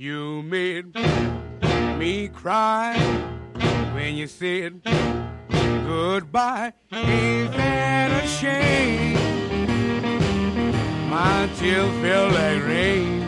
You made me cry when you said goodbye. Ain't that a shame? My tears feel like rain.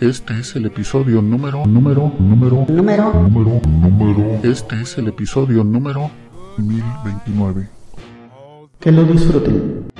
Este es el episodio número, número, número, número, número, número. Este es el episodio número 1029. Que lo disfruten.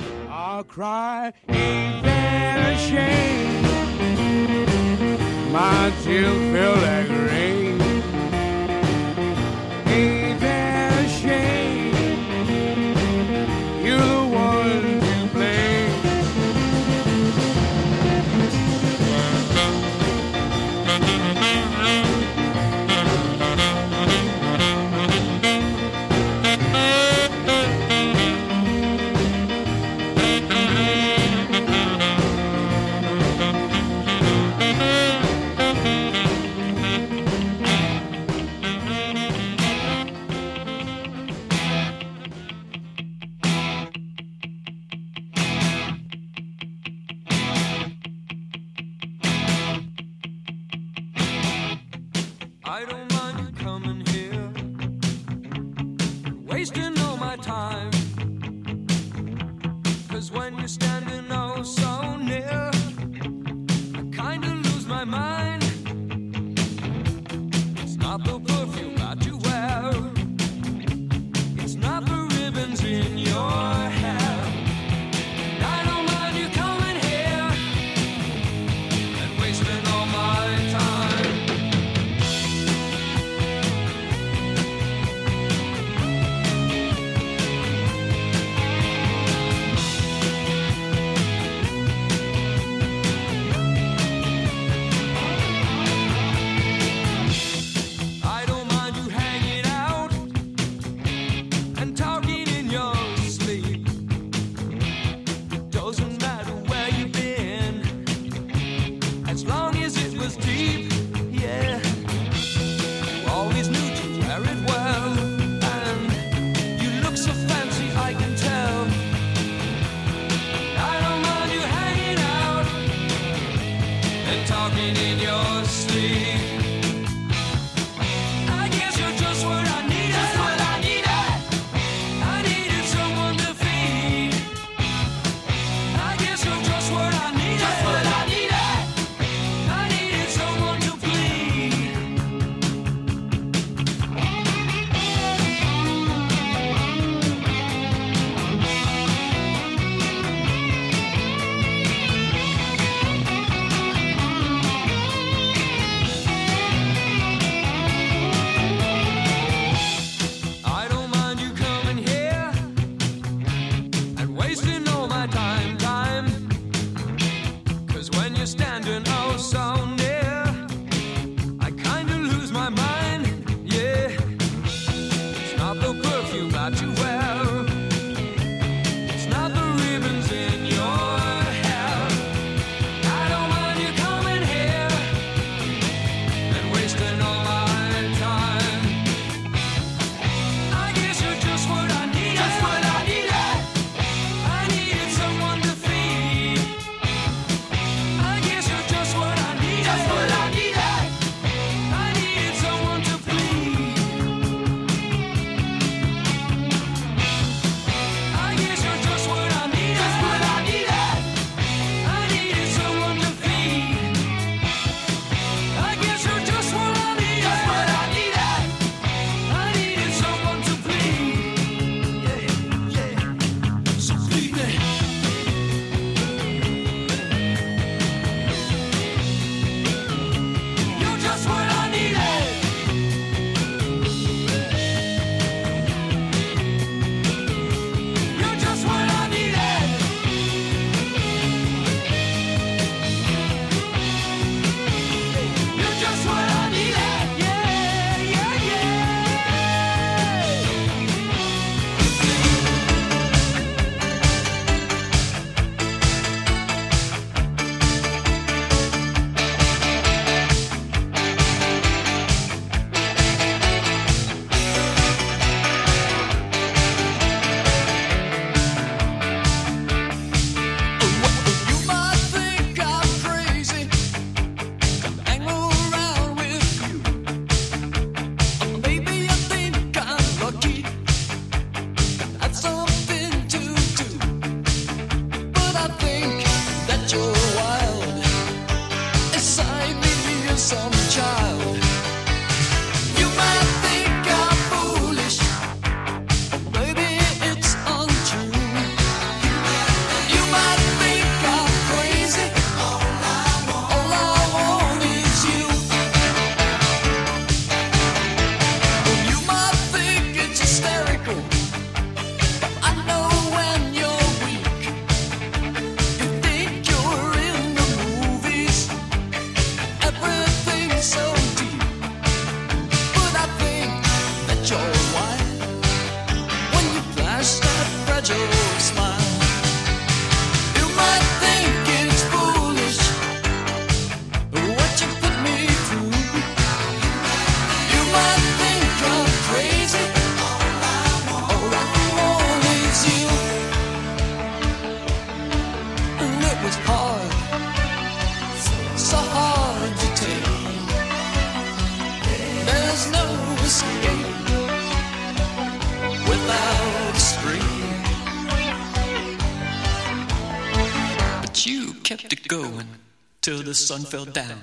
Sun fell down.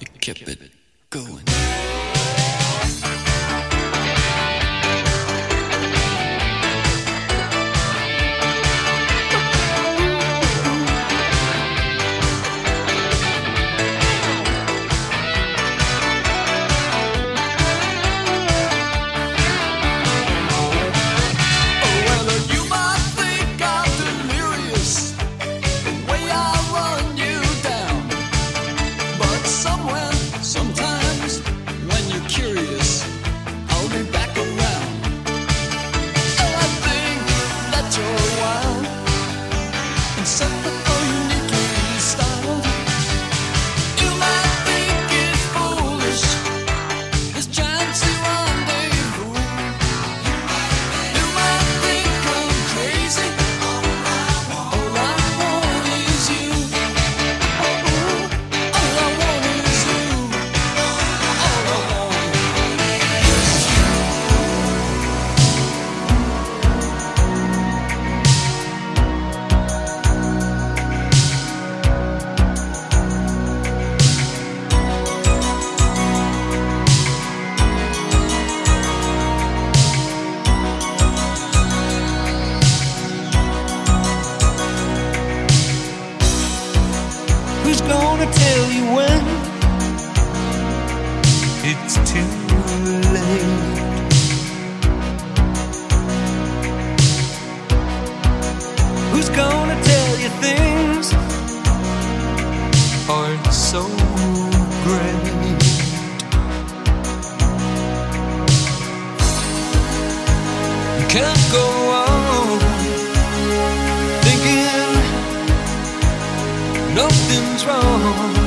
You kept it nothing's wrong.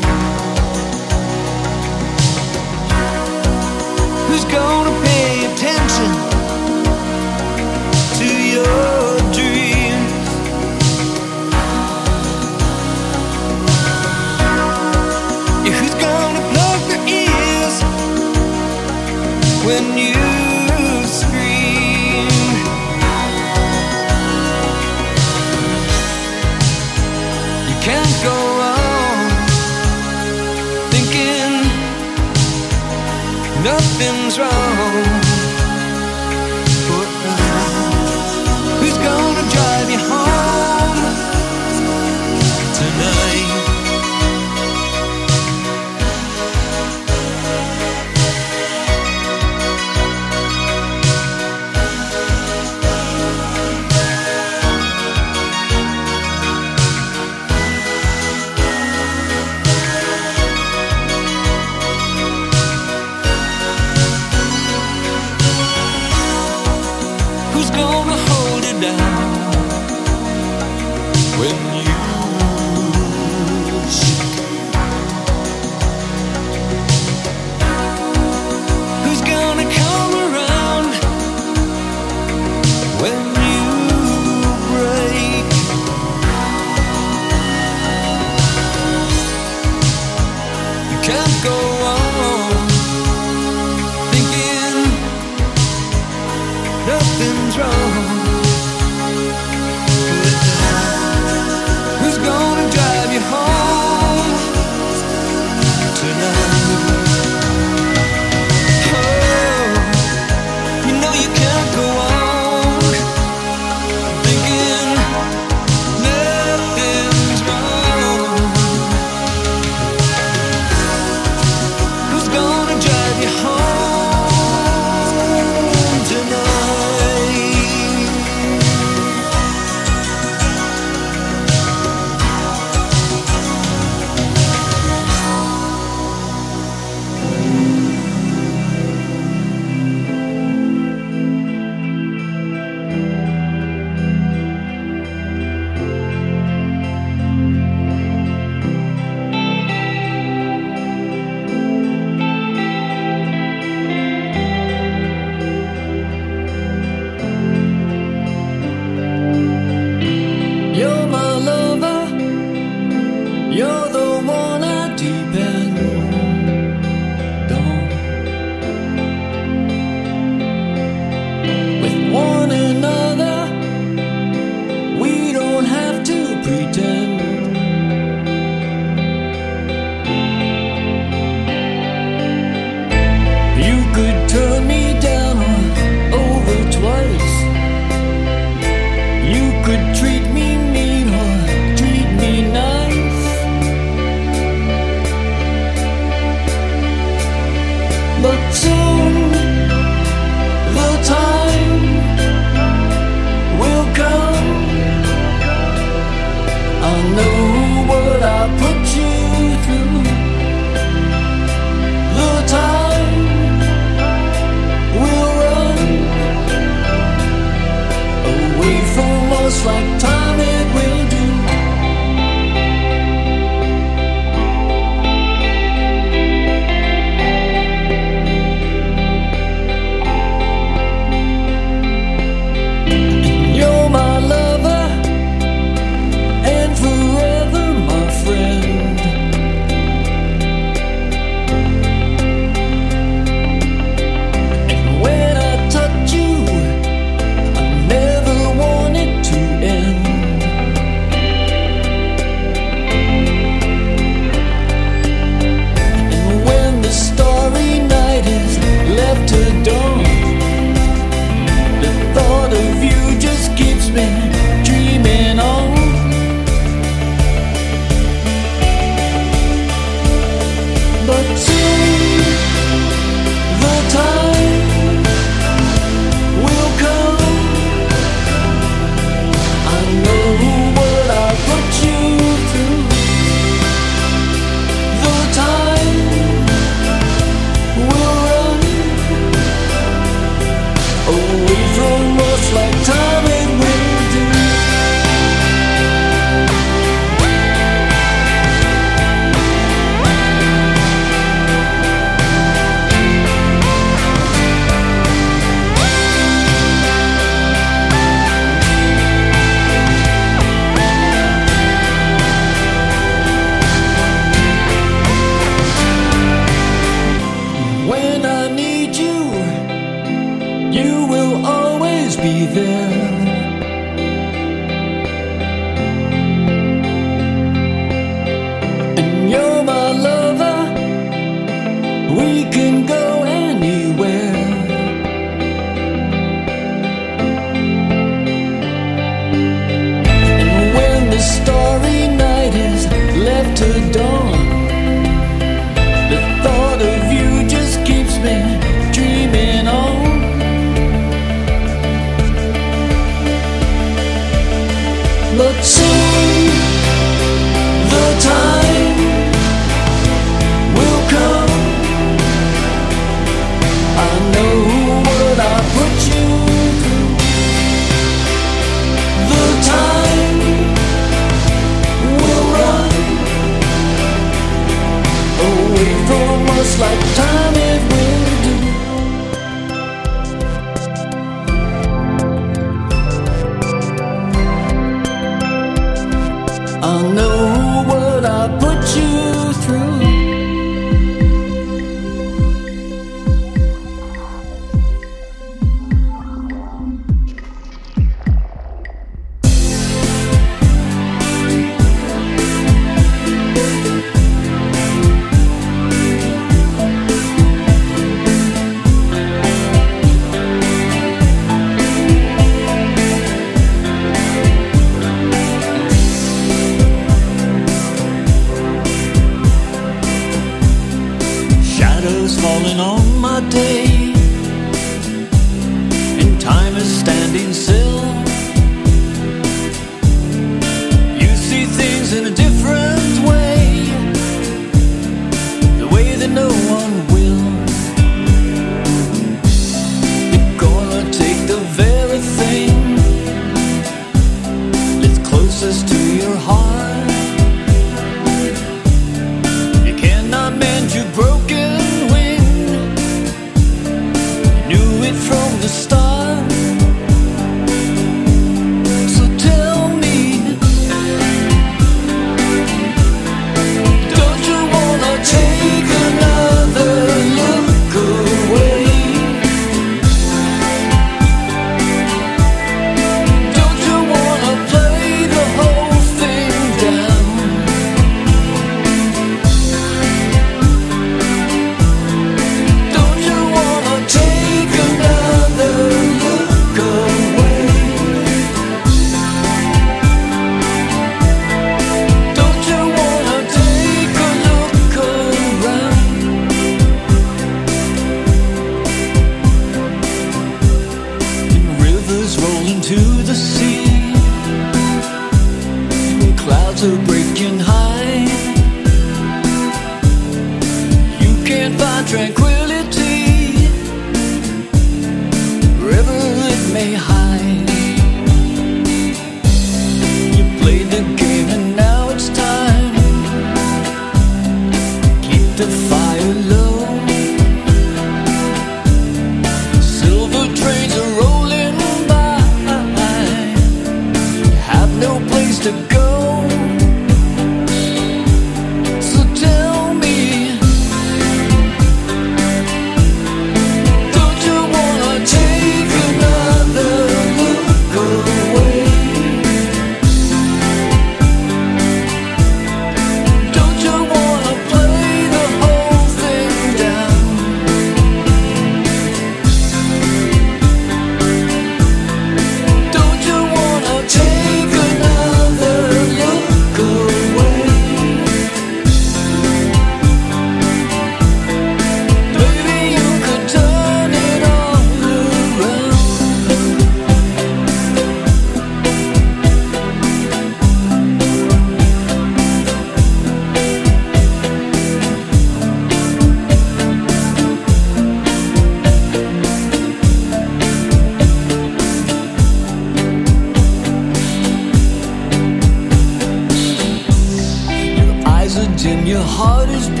hard as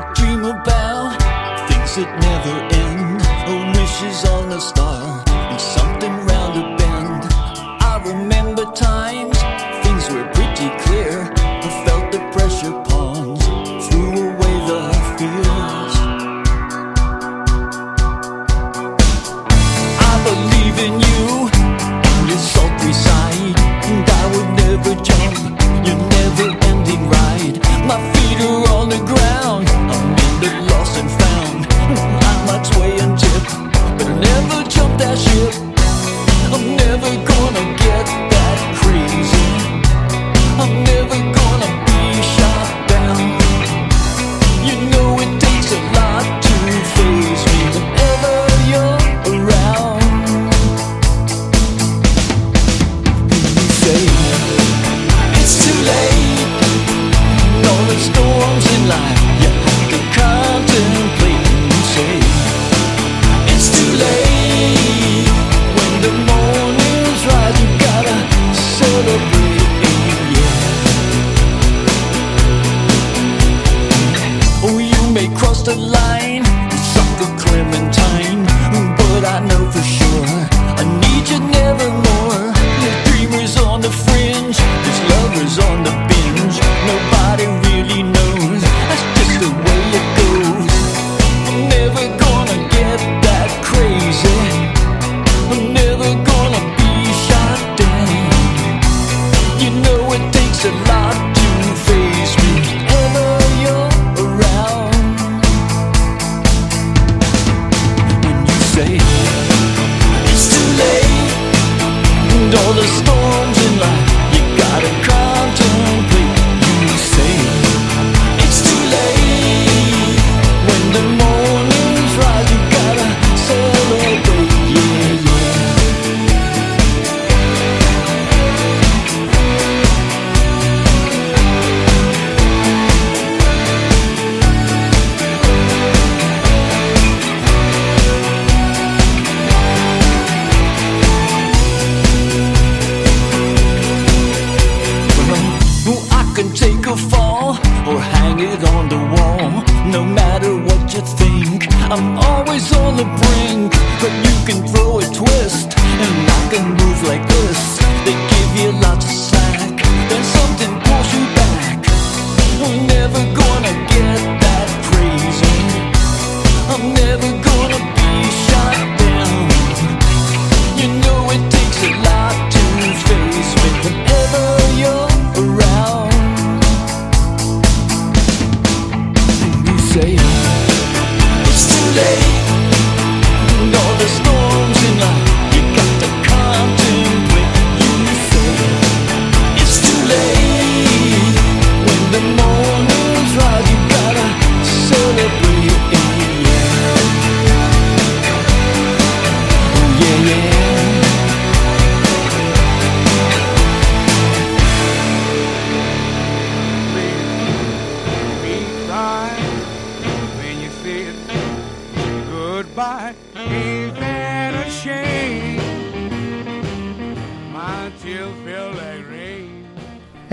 could dream about things that never end.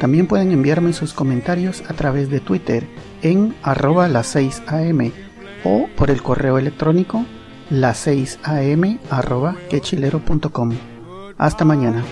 También pueden enviarme sus comentarios a través de Twitter en arroba las 6 am o por el correo electrónico las 6 am arroba quechilero.com. Hasta mañana.